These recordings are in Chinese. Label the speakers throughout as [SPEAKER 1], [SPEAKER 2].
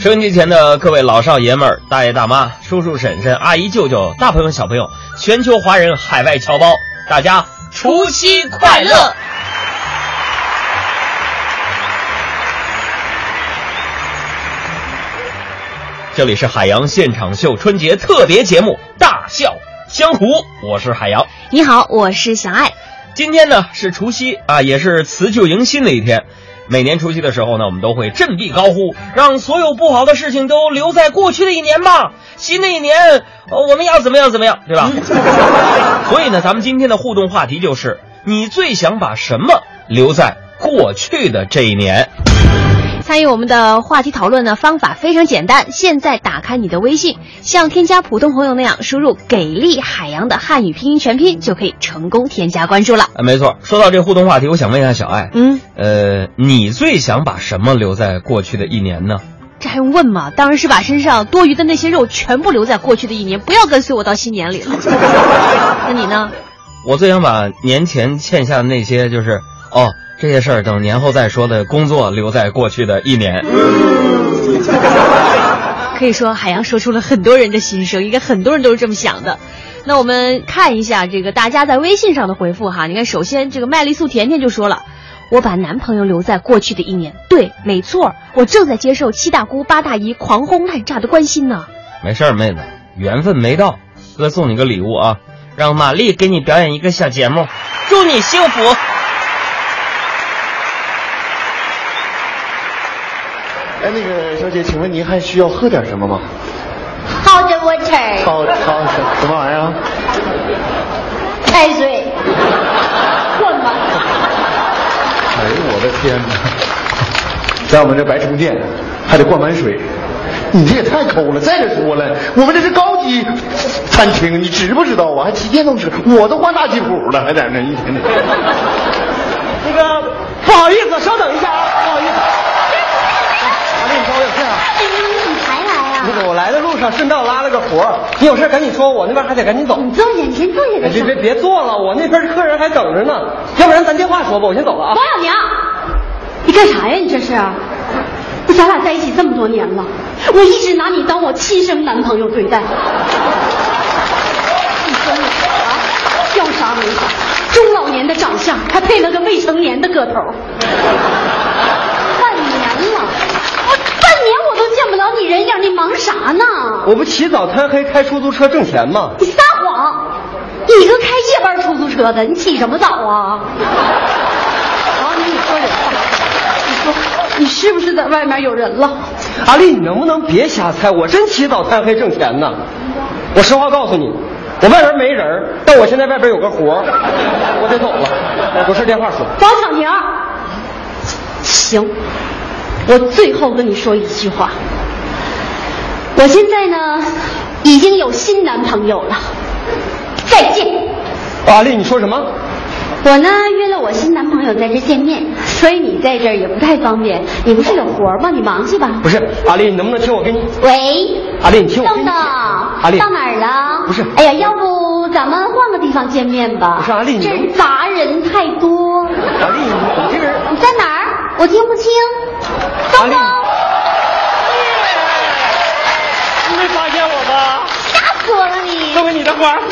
[SPEAKER 1] 收音机前的各位老少爷们儿、大爷大妈、叔叔婶婶、阿姨舅舅、大朋友小朋友，全球华人、海外侨胞，大家除夕快乐！这里是海洋现场秀春节特别节目《大笑江湖》，我是海洋。
[SPEAKER 2] 你好，我是小爱。
[SPEAKER 1] 今天呢是除夕啊，也是辞旧迎新的一天。每年除夕的时候呢，我们都会振臂高呼，让所有不好的事情都留在过去的一年吧。新的一年，呃我们要怎么样怎么样，对吧？所以呢，咱们今天的互动话题就是：你最想把什么留在过去的这一年？
[SPEAKER 2] 参与我们的话题讨论呢，方法非常简单。现在打开你的微信，像添加普通朋友那样输入“给力海洋”的汉语拼音全拼，就可以成功添加关注了。
[SPEAKER 1] 啊，没错。说到这互动话题，我想问一下小爱，
[SPEAKER 2] 嗯，
[SPEAKER 1] 呃，你最想把什么留在过去的一年呢？
[SPEAKER 2] 这还用问吗？当然是把身上多余的那些肉全部留在过去的一年，不要跟随我到新年里了。那你呢？
[SPEAKER 1] 我最想把年前欠下的那些，就是哦，这些事儿等年后再说的工作留在过去的一年。
[SPEAKER 2] 可以说，海洋说出了很多人的心声，应该很多人都是这么想的。那我们看一下这个大家在微信上的回复哈。你看，首先这个麦丽素甜甜就说了。我把男朋友留在过去的一年，对，没错，我正在接受七大姑八大姨狂轰滥炸的关心呢。
[SPEAKER 1] 没事儿，妹子，缘分没到，哥送你个礼物啊，让玛丽给你表演一个小节目，祝你幸福。
[SPEAKER 3] 哎，那个小姐，请问您还需要喝点什么吗
[SPEAKER 4] ？Hot water，
[SPEAKER 3] 好好什什么玩意儿啊？
[SPEAKER 4] 开水，混吧。
[SPEAKER 3] 哎呦我的天哪！在我们这白充电还得灌满水，你这也太抠了。再者说了，我们这是高级餐厅，你知不知道啊？还骑电动车，我都换大吉普了，还在那一天天。
[SPEAKER 5] 那个不好意思，稍等一下啊，不好意思。阿丽，你找我有事啊？
[SPEAKER 4] 哎，你才来啊？
[SPEAKER 5] 那个我来的路上顺道拉了个活儿，你有事赶紧说，我那边还得赶紧走。
[SPEAKER 4] 你坐下，你先坐下。
[SPEAKER 5] 别别别坐了，我那边客人还等着呢，要不然咱电话说吧，我先走了啊
[SPEAKER 4] 王。小娘，你干啥呀？你这是？不，咱俩在一起这么多年了，我一直拿你当我亲生男朋友对待。你说你啊，要啥没啥，中老年的长相，还配了个未成年的个头。半年了，我半年我都见不了你人样，你忙啥呢？
[SPEAKER 5] 我不起早贪黑开出租车挣钱吗？
[SPEAKER 4] 你撒谎！你个开夜班出租车的，你起什么早啊？王你你说人话，你说你是不是在外面有人了？
[SPEAKER 5] 阿丽，你能不能别瞎猜？我真起早贪黑挣钱呢。我实话告诉你，我外边没人，但我现在外边有个活儿，我得走了。有事电话说。
[SPEAKER 4] 王小宁，行，我最后跟你说一句话，我现在呢已经有新男朋友了，再见。
[SPEAKER 5] 阿丽，你说什么？
[SPEAKER 4] 我呢约了我新男朋友在这见面，所以你在这儿也不太方便。你不是有活吗？你忙去吧。
[SPEAKER 5] 不是，阿丽，你能不能听我跟你？
[SPEAKER 4] 喂，
[SPEAKER 5] 阿丽，你听我跟你
[SPEAKER 4] 等等，
[SPEAKER 5] 阿丽，
[SPEAKER 4] 到哪儿了？
[SPEAKER 5] 不是
[SPEAKER 4] 哎呀，要不咱们换个地方见面吧？
[SPEAKER 5] 不是阿丽你
[SPEAKER 4] 这杂人太多。
[SPEAKER 5] 阿丽，你你这个人，
[SPEAKER 4] 你在哪儿？我听不清。
[SPEAKER 5] 阿丽
[SPEAKER 4] 东东，
[SPEAKER 5] 你没发现我吧？
[SPEAKER 4] 吓死我了你！
[SPEAKER 5] 送给你的花。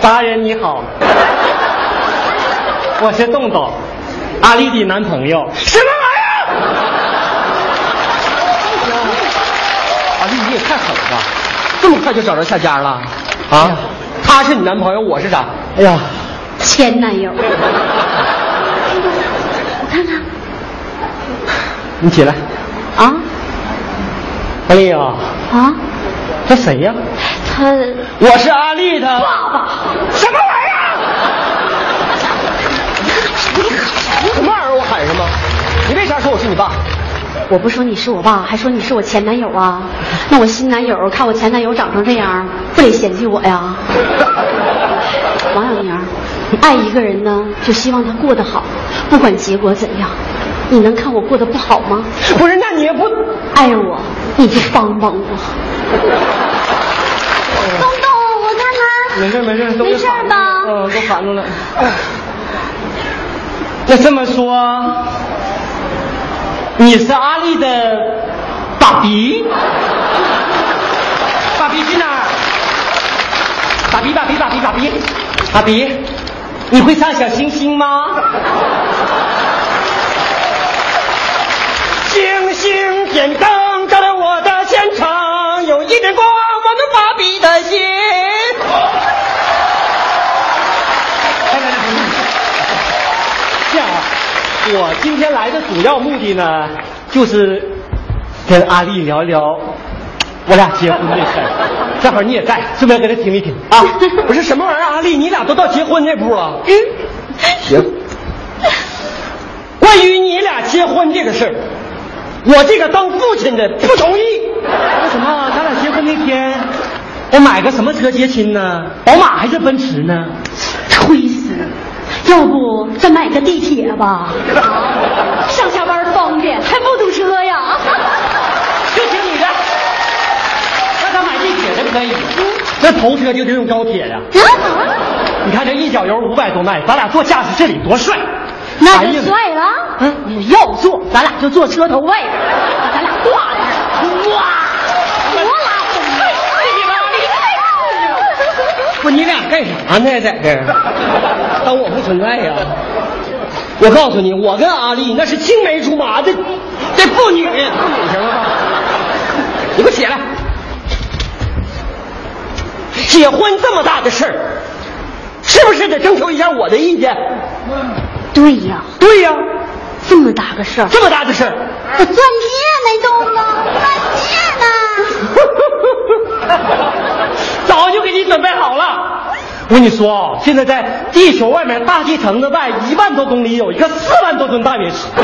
[SPEAKER 5] 达人你好，我是洞洞，阿丽的男朋友。什么玩意儿？阿丽，你也太狠了吧！这么快就找着下家了？啊？他是你男朋友，我是啥？哎呀，
[SPEAKER 4] 前男友。我看看
[SPEAKER 5] 你起来，
[SPEAKER 4] 啊
[SPEAKER 5] 阿丽啊，
[SPEAKER 4] 啊，
[SPEAKER 5] 他谁呀？
[SPEAKER 4] 他
[SPEAKER 5] 我是阿丽的
[SPEAKER 4] 爸爸。
[SPEAKER 5] 什么玩意儿？什么玩意儿？我喊什么？你为啥说我是你爸？
[SPEAKER 4] 我不说你是我爸，还说你是我前男友啊？那我新男友看我前男友长成这样，不得嫌弃我呀？王小宁，爱一个人呢，就希望他过得好，不管结果怎样。你能看我过得不好吗？
[SPEAKER 5] 不是，那你也不……
[SPEAKER 4] 爱我，你就帮帮我。东东，我看看。
[SPEAKER 5] 没事没事，都
[SPEAKER 4] 没事吧？
[SPEAKER 5] 嗯，都喊住了。那这么说，你是阿丽的爸比？爸比去哪儿？爸比，爸比，爸比，爸比，爸比，你会唱小星星吗？星星点灯照亮我的现场，有一点光我们发比的心。这样啊，我今天来的主要目的呢，就是跟阿丽聊聊我俩结婚的事儿。正好你也在，顺便跟他听一听啊。不是什么玩意儿，阿丽，你俩都到结婚那步了？嗯，行。关于你俩结婚这个事儿，我这个当父亲的不同意。那什么？咱俩结婚那天，我买个什么车接亲呢？宝马还是奔驰呢？
[SPEAKER 4] 吹死！要不再买个地铁吧，上下班方便，还不堵车呀。
[SPEAKER 5] 就听你的，那咱买地铁的可以，那头车就得用高铁呀。你看这一脚油五百多迈，咱俩坐驾驶室里多帅！
[SPEAKER 4] 那就帅了。嗯，要坐，咱俩就坐车头位，咱俩挂着，哇，多拉风
[SPEAKER 5] 不，你俩干啥呢？在这儿当我不存在呀？我告诉你，我跟阿丽那是青梅竹马的，这父女，父女行了吧？你给我起来！结婚这么大的事儿，是不是得征求一下我的意见？
[SPEAKER 4] 对呀，
[SPEAKER 5] 对呀，
[SPEAKER 4] 这么大个事儿，
[SPEAKER 5] 这么大的事儿，
[SPEAKER 4] 我钻戒没动呢，钻戒呢？
[SPEAKER 5] 早就给你准备好了。我跟你说啊，现在在地球外面大气层的外一万多公里有一个四万多吨大陨石。我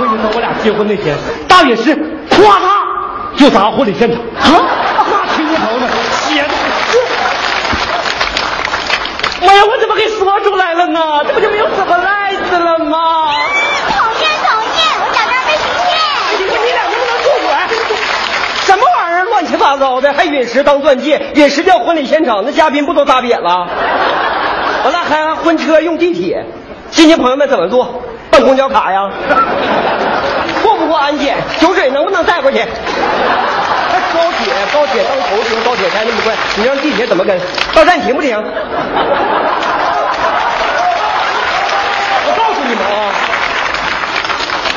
[SPEAKER 5] 跟你说，我俩结婚那天，大陨石咵嚓就砸婚礼现场啊！那青头子血的，妈呀！我怎么给说出来了呢？这不就没有怎么了吗？
[SPEAKER 4] 讨厌讨厌，我小张被欺
[SPEAKER 5] 你说你俩能不能住嘴？什么玩意儿，乱还陨石当钻戒，陨石掉婚礼现场，那嘉宾不都砸瘪了？完了还婚车用地铁，亲戚朋友们怎么坐？办公交卡呀？过不过安检？酒水能不能带过去？那高铁，高铁当头停，高铁开那么快，你让地铁怎么跟？到站停不停？我告诉你们啊，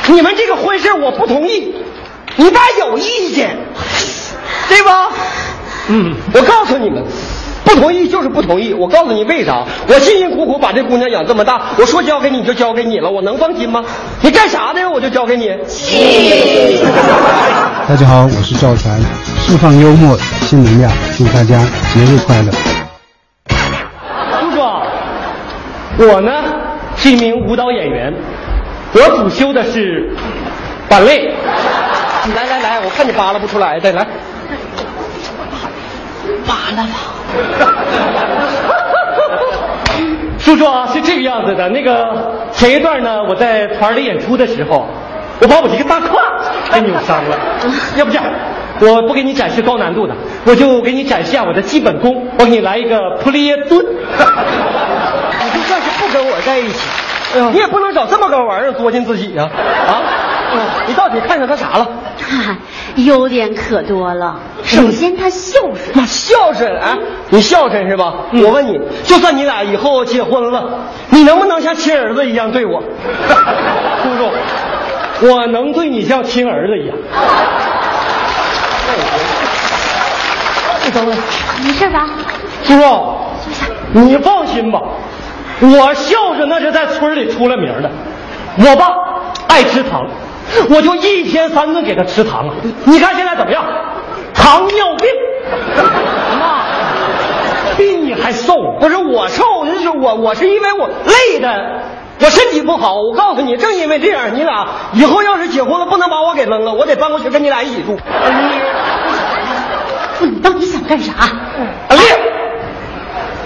[SPEAKER 5] 你们这个婚事我不同意，你爸有意见，对吧？嗯，我告诉你们，不同意就是不同意。我告诉你为啥？我辛辛苦苦把这姑娘养这么大，我说交给你就交给你了，我能放心吗？你干啥的呀我就交给你。
[SPEAKER 6] 大家好，我是赵传，释放幽默，新能量，祝大家节日快乐。
[SPEAKER 5] 叔叔，我呢是一名舞蹈演员，我主修的是芭蕾。来来来，我看你扒拉不出来的，来。
[SPEAKER 4] 扒拉吧。
[SPEAKER 5] 叔叔啊，是这个样子的。那个前一段呢，我在团里演出的时候，我把我一个大胯给扭伤了。要不这样，我不给你展示高难度的，我就给你展示下我的基本功。我给你来一个普利耶蹲。你就算是不跟我在一起，你也不能找这么个玩意儿作践自己呀、啊！嗯你到底看上他啥了？
[SPEAKER 4] 优点可多了。首先他孝顺，
[SPEAKER 5] 妈孝顺啊！你孝顺是吧？我问你，就算你俩以后结婚了，你能不能像亲儿子一样对我？叔叔，我能对你像亲儿子一样。你等等，
[SPEAKER 4] 没事吧？
[SPEAKER 5] 叔叔，你放心吧，我孝顺那是在村里出了名的。我爸爱吃糖，我就一天三顿给他吃糖啊。你看现在怎么样？糖尿病。妈，比你还瘦。不是我瘦，就是我，我是因为我累的，我身体不好。我告诉你，正因为这样，你俩以后要是结婚了，不能把我给扔了，我得搬过去跟你俩一起住。
[SPEAKER 4] 不，你到底想干啥？
[SPEAKER 5] 阿丽，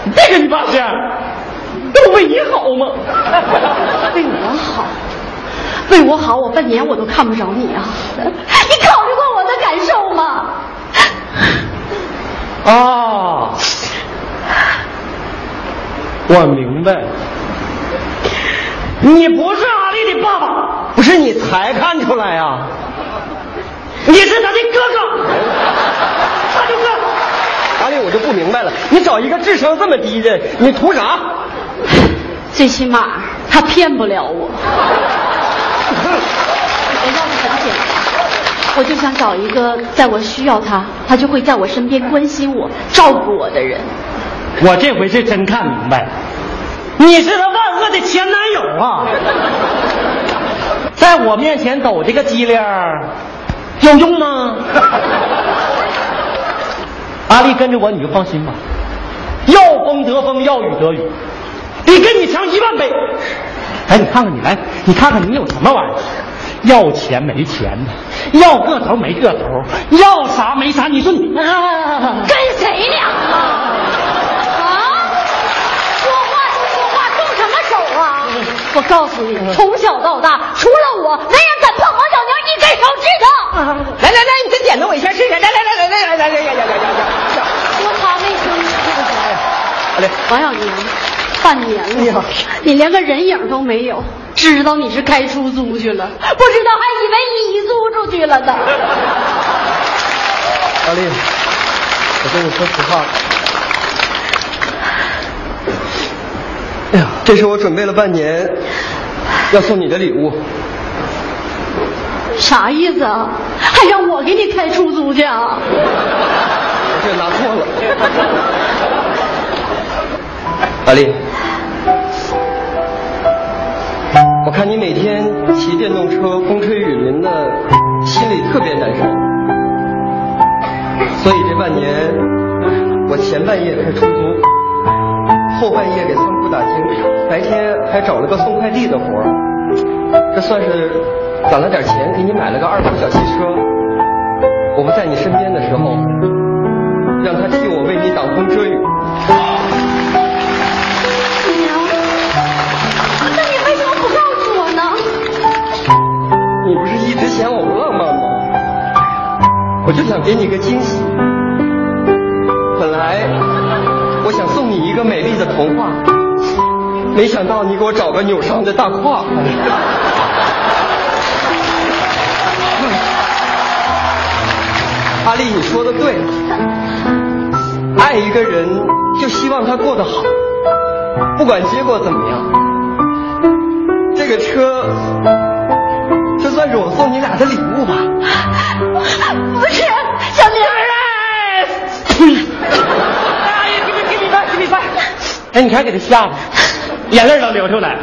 [SPEAKER 5] 你别跟你爸这样，那不为你好吗？
[SPEAKER 4] 为我好，为我好，我半年我都看不着你啊！你考虑过我的感受吗？
[SPEAKER 5] 啊。我明白你不是阿丽的爸爸不是你才看出来啊。
[SPEAKER 6] 你是他的哥哥。大舅哥
[SPEAKER 5] 阿丽我就不明白了你找一个智商这么低的你图啥？
[SPEAKER 4] 最起码他骗不了我。我就想找一个在我需要他，他就会在我身边关心我、照顾我的人。
[SPEAKER 5] 我这回是真看明白了，你是他万恶的前男友啊！在我面前抖这个机灵儿，有用吗？阿丽跟着我，你就放心吧。要风得风，要雨得雨，比跟你强一万倍。哎，你看看你来，你看看你有什么玩意儿？要钱没钱的，要个头没个头，要啥没啥。你说你啊，
[SPEAKER 4] 跟谁俩啊？啊！说话就说话，动什么手啊？我告诉你，从小到大，除了我，没人敢碰王小娘一根手指头。
[SPEAKER 5] 来来来，你再点着我一下试试。来来来来来来来来来来来来。
[SPEAKER 4] 说他卫生
[SPEAKER 5] 好嘞，
[SPEAKER 4] 王小宁，半年了，你连个人影都没有，知道你是开出租去了，不知道还以为你租出去了呢。
[SPEAKER 5] 阿丽，我跟你说实话，哎呀，这是我准备了半年要送你的礼物。
[SPEAKER 4] 啥意思啊？还让我给你开出租去啊？
[SPEAKER 5] 我这拿错了。阿丽，我看你每天骑电动车风吹雨淋的，心里特别难受。所以这半年，我前半夜开出租，后半夜给仓库打经理，白天还找了个送快递的活儿。这算是攒了点钱，给你买了个二手小汽车。我不在你身边的时候，让他替我为你挡风遮雨。
[SPEAKER 4] 你不
[SPEAKER 5] 是一直嫌我浪漫吗？我就想给你个惊喜。本来我想送你一个美丽的童话，没想到你给我找个扭伤的大胯。阿丽，你说的对，爱一个人就希望他过得好，不管结果怎么样。这个车，是我送你俩的礼物吧。
[SPEAKER 4] 不是，小明儿
[SPEAKER 5] 哎呀，给你给你饭，给你饭。哎，你看给他吓的，眼泪都流出来。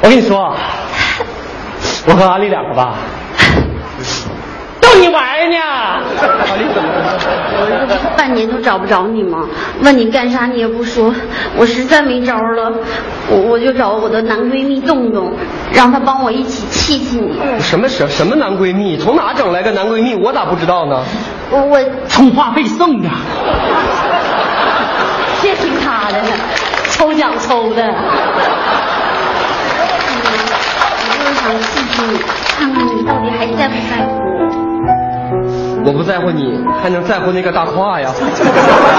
[SPEAKER 5] 我跟你说，我和阿丽两个吧，逗你玩呢。阿丽怎么了？
[SPEAKER 4] 我这半年都找不着你吗？问你干啥你也不说，我实在没招了，我我就找我的男闺蜜洞洞，让他帮我一起气气你。
[SPEAKER 5] 什么什什么男闺蜜？从哪整来个男闺蜜？我咋不知道呢？
[SPEAKER 4] 我我
[SPEAKER 5] 充话费送的。
[SPEAKER 4] 别听他的，抽奖抽的。我就是想气气你，看看你到底还在不在乎我。
[SPEAKER 5] 我不在乎你，还能在乎那个大胯呀？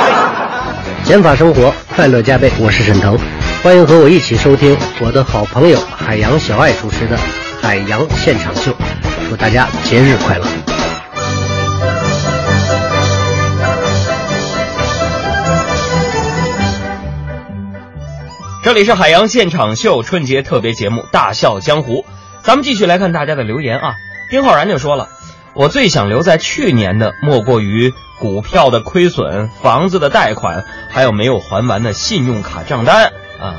[SPEAKER 7] 减法生活，快乐加倍。我是沈腾，欢迎和我一起收听我的好朋友海洋小爱主持的《海洋现场秀》，祝大家节日快乐！
[SPEAKER 1] 这里是海洋现场秀春节特别节目《大笑江湖》，咱们继续来看大家的留言啊。丁浩然就说了，我最想留在去年的，莫过于股票的亏损、房子的贷款，还有没有还完的信用卡账单啊。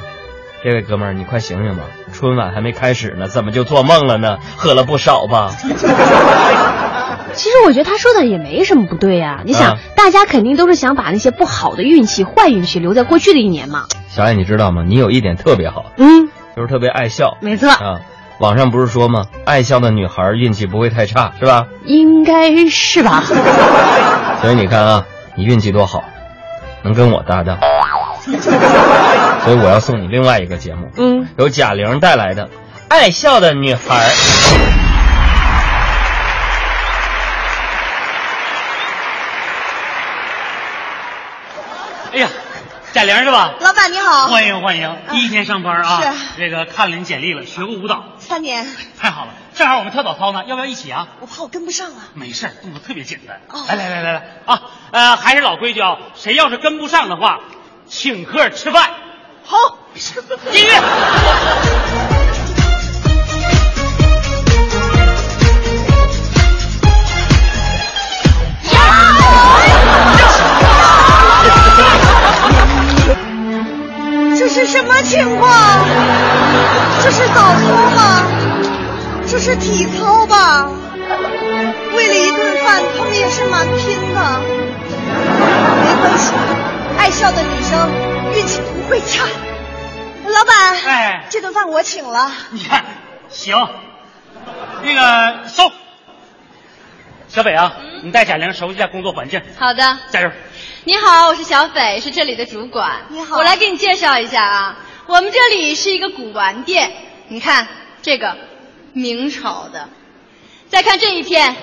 [SPEAKER 1] 这位哥们儿，你快醒醒吧，春晚还没开始呢，怎么就做梦了呢？喝了不少吧？
[SPEAKER 2] 其实我觉得他说的也没什么不对呀、你想，
[SPEAKER 1] 啊
[SPEAKER 2] 大家肯定都是想把那些不好的运气、坏运气留在过去的一年嘛。
[SPEAKER 1] 小艾，你知道吗？你有一点特别好，
[SPEAKER 2] 嗯，
[SPEAKER 1] 就是特别爱笑。
[SPEAKER 2] 没错，
[SPEAKER 1] 啊，网上不是说吗？爱笑的女孩运气不会太差，是吧？
[SPEAKER 2] 应该是吧？
[SPEAKER 1] 所以你看啊，你运气多好，能跟我搭档。所以我要送你另外一个节目，
[SPEAKER 2] 嗯，
[SPEAKER 1] 由贾玲带来的《爱笑的女孩》。
[SPEAKER 5] 哎呀，贾
[SPEAKER 8] 玲是吧？
[SPEAKER 9] 老板你好，
[SPEAKER 8] 欢迎欢迎，第一天上班啊。
[SPEAKER 9] 是
[SPEAKER 8] 这个看了你简历了，学过舞蹈，
[SPEAKER 9] 三年，
[SPEAKER 8] 太好了。正好我们跳早操呢，要不要一起啊？
[SPEAKER 9] 我怕我跟不上啊。
[SPEAKER 8] 没事儿，动作特别简单。
[SPEAKER 9] 哦
[SPEAKER 8] 来来来来来啊，呃，还是老规矩啊，谁要是跟不上的话，请客吃饭。
[SPEAKER 9] 好，
[SPEAKER 8] 音乐。
[SPEAKER 9] 什么情况？这是早操吗？这是体操吧？为了一顿饭，他们也是蛮拼的。没关系，爱笑的女生运气不会差。老板，
[SPEAKER 8] 哎
[SPEAKER 9] 这顿饭我请了。
[SPEAKER 8] 你看，行，那个收。小北啊，你带贾玲熟悉一下工作环境，
[SPEAKER 10] 好的，
[SPEAKER 8] 加油。
[SPEAKER 10] 你好，我是小北，是这里的主管。
[SPEAKER 9] 你好
[SPEAKER 10] 我来给你介绍一下啊，我们这里是一个古玩店。你看这个明朝的，再看这一片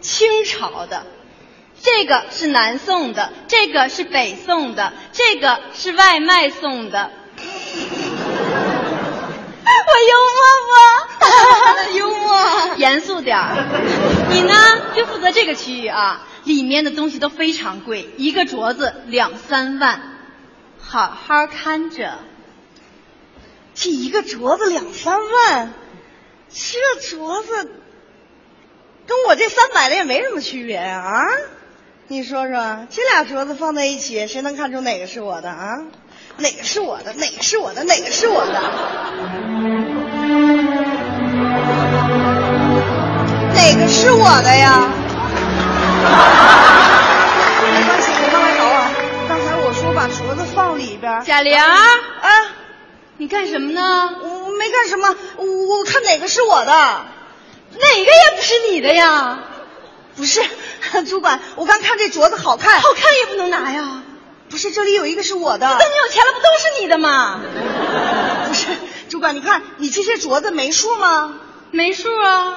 [SPEAKER 10] 清朝的，这个是南宋的，这个是北宋的，这个是外卖送的。我幽默不？幽默。严肃点儿。你呢，就负责这个区域啊，里面的东西都非常贵，一个镯子两三万，好好看着。
[SPEAKER 9] 这一个镯子两三万，这镯子跟我这三百的也没什么区别呀啊！你说说，这俩镯子放在一起，谁能看出哪个是我的啊？哪个是我的？哪个是我的？哪个是我的？哪个是我的呀？没关系，你慢慢找啊。刚才我说把镯子放里边儿。
[SPEAKER 10] 贾玲，
[SPEAKER 9] 啊，
[SPEAKER 10] 你干什么呢？
[SPEAKER 9] 我没干什么，我我看哪个是我的。
[SPEAKER 10] 哪个也不是你的呀，
[SPEAKER 9] 不是，主管，我刚看这镯子好看，
[SPEAKER 10] 好看也不能拿呀。
[SPEAKER 9] 不是，这里有一个是我的。
[SPEAKER 10] 等你有钱了，不都是你的吗？
[SPEAKER 9] 不是，主管，你看你这些镯子没数吗？
[SPEAKER 10] 没数啊，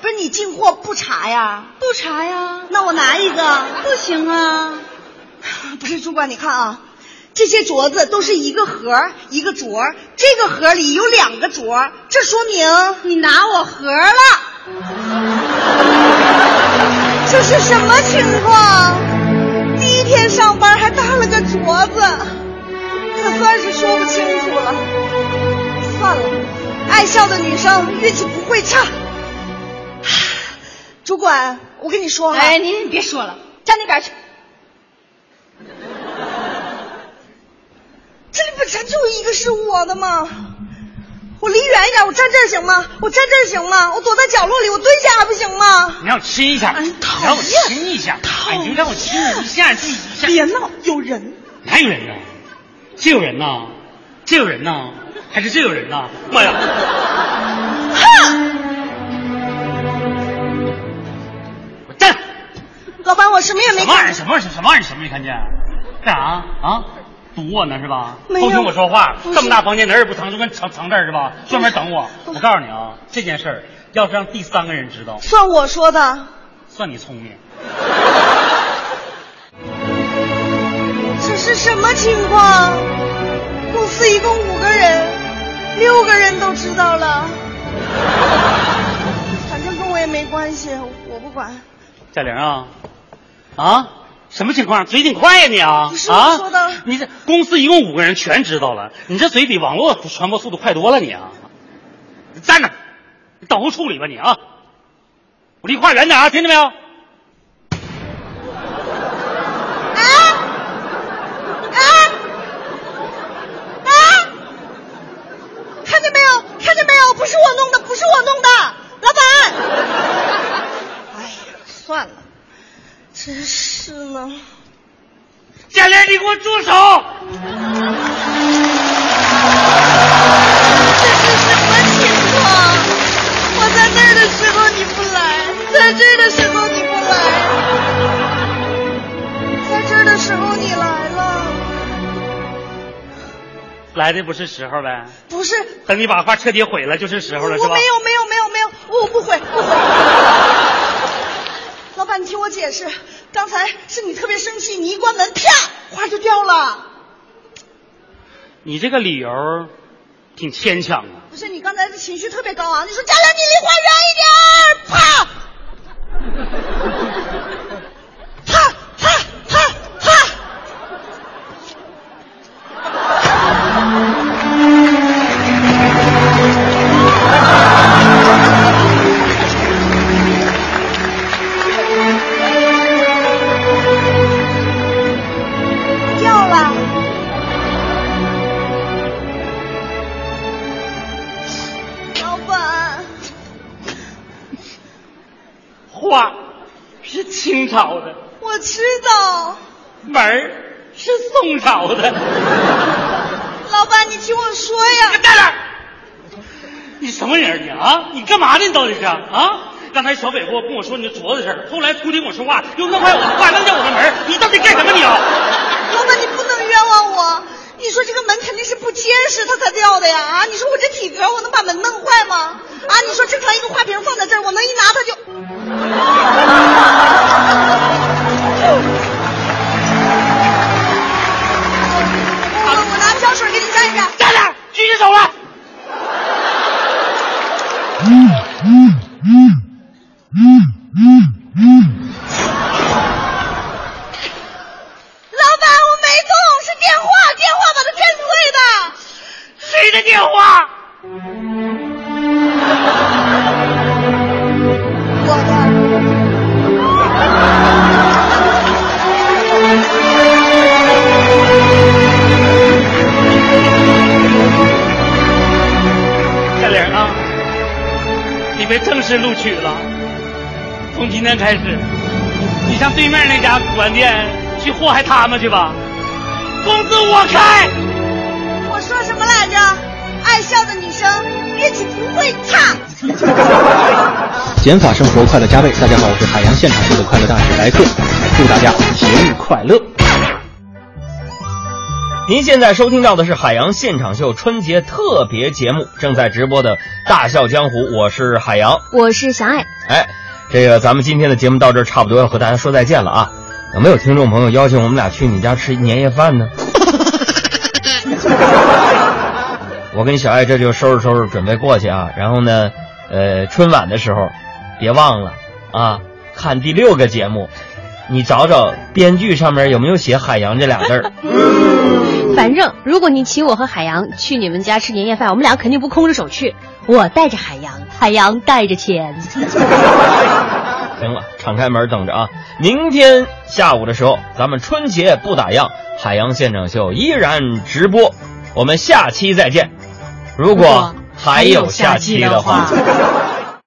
[SPEAKER 9] 不是你进货不查呀？
[SPEAKER 10] 不查呀，
[SPEAKER 9] 那我拿一个。
[SPEAKER 10] 不行啊。
[SPEAKER 9] 不是，主管，你看啊，这些镯子都是一个盒一个镯，这个盒里有两个镯，这说明
[SPEAKER 10] 你拿我盒了。
[SPEAKER 9] 这是什么情况？第一天上班还搭了个镯子，可算是说不清楚了。算了，爱笑的女生运气不会差。主管，我跟你说哈，
[SPEAKER 10] 哎，您别说了，站那边去。
[SPEAKER 9] 这里本身就一个是我的吗？我离远一点，我站这儿行吗？我站这儿行吗？我躲在角落里，我蹲下还不行吗？
[SPEAKER 8] 你让我亲一下，
[SPEAKER 9] 哎
[SPEAKER 8] 你
[SPEAKER 9] 讨
[SPEAKER 8] 让我亲一下，
[SPEAKER 9] 讨
[SPEAKER 8] 哎，你就让我亲你一下，就一下。
[SPEAKER 9] 别闹，有人。
[SPEAKER 8] 哪有人呢？这有人呢？这有人呢？还是这有人呢？妈呀！我站！
[SPEAKER 9] 老板，我什么也没
[SPEAKER 8] 什么玩意儿？
[SPEAKER 9] 看。
[SPEAKER 8] 什么玩意儿？什么玩意儿？什么没看见？干啥啊？堵我呢是吧？
[SPEAKER 9] 没有
[SPEAKER 8] 偷听我说话，这么大房间哪儿也不藏，就跟藏藏这儿是吧？专门等我。我告诉你啊，这件事儿要是让第三个人知道，
[SPEAKER 9] 算我说的，
[SPEAKER 8] 算你聪明。
[SPEAKER 9] 这是什么情况？公司一共五个人，六个人都知道了。反正跟我也没关系，我不管。
[SPEAKER 8] 贾玲啊，啊，什么情况？嘴挺快呀你啊！
[SPEAKER 9] 不是我
[SPEAKER 8] 啊，
[SPEAKER 9] 说的
[SPEAKER 8] 你这公司一共五个人全知道了，你这嘴比网络传播速度快多了你啊！你站那，你等候处理吧你啊！我离话远点啊，听见没有？
[SPEAKER 9] 啊啊啊！看见没有？看见没有？不是我弄的，不是我弄的，老板。哎呀，算了，真是呢。
[SPEAKER 8] 贾玲，你给我住手！
[SPEAKER 9] 这是什么情况？我在那儿的时候你不来，在这儿的时候你不来，在这儿的时候你来了，
[SPEAKER 8] 来的不是时候呗，
[SPEAKER 9] 不是
[SPEAKER 8] 等你把话彻底毁了就是时候了，是吧？
[SPEAKER 9] 我没有没有没有没有，我不毁不会。你听我解释，刚才是你特别生气，你一关门，啪，花就掉了。
[SPEAKER 8] 你这个理由，挺牵强的。
[SPEAKER 9] 不是你刚才的情绪特别高昂，你说佳良，你离花远一点，啪。
[SPEAKER 8] 啊？刚才小北给我跟我说你镯子的事儿，后来突听我说话，又弄坏我的话，弄掉我的门，你你被录取了。从今天开始，你上对面那家古玩店去祸害他们去吧，工资我开。
[SPEAKER 9] 我说什么来着？爱笑的女生运气不会差。
[SPEAKER 11] 减法生活，快乐加倍。大家好，我是海洋现场秀的快乐大使莱克，祝大家节日快乐。
[SPEAKER 1] 您现在收听到的是海洋现场秀春节特别节目，正在直播的《大笑江湖》，我是海洋。
[SPEAKER 2] 我是小爱。
[SPEAKER 1] 哎，这个咱们今天的节目到这儿差不多要和大家说再见了啊！有没有听众朋友邀请我们俩去你家吃年夜饭呢？我跟小爱这就收拾收拾，准备过去啊。然后呢，呃，春晚的时候，别忘了啊，看第六个节目，你找找编剧上面有没有写“海洋”这俩字儿。
[SPEAKER 2] 反正如果你请我和海洋去你们家吃年夜饭，我们俩肯定不空着手去。我带着海洋，海洋带着钱。
[SPEAKER 1] 行了，敞开门等着啊！明天下午的时候，咱们春节不打烊，海洋现场秀依然直播。我们下期再见。如果还有下期的话。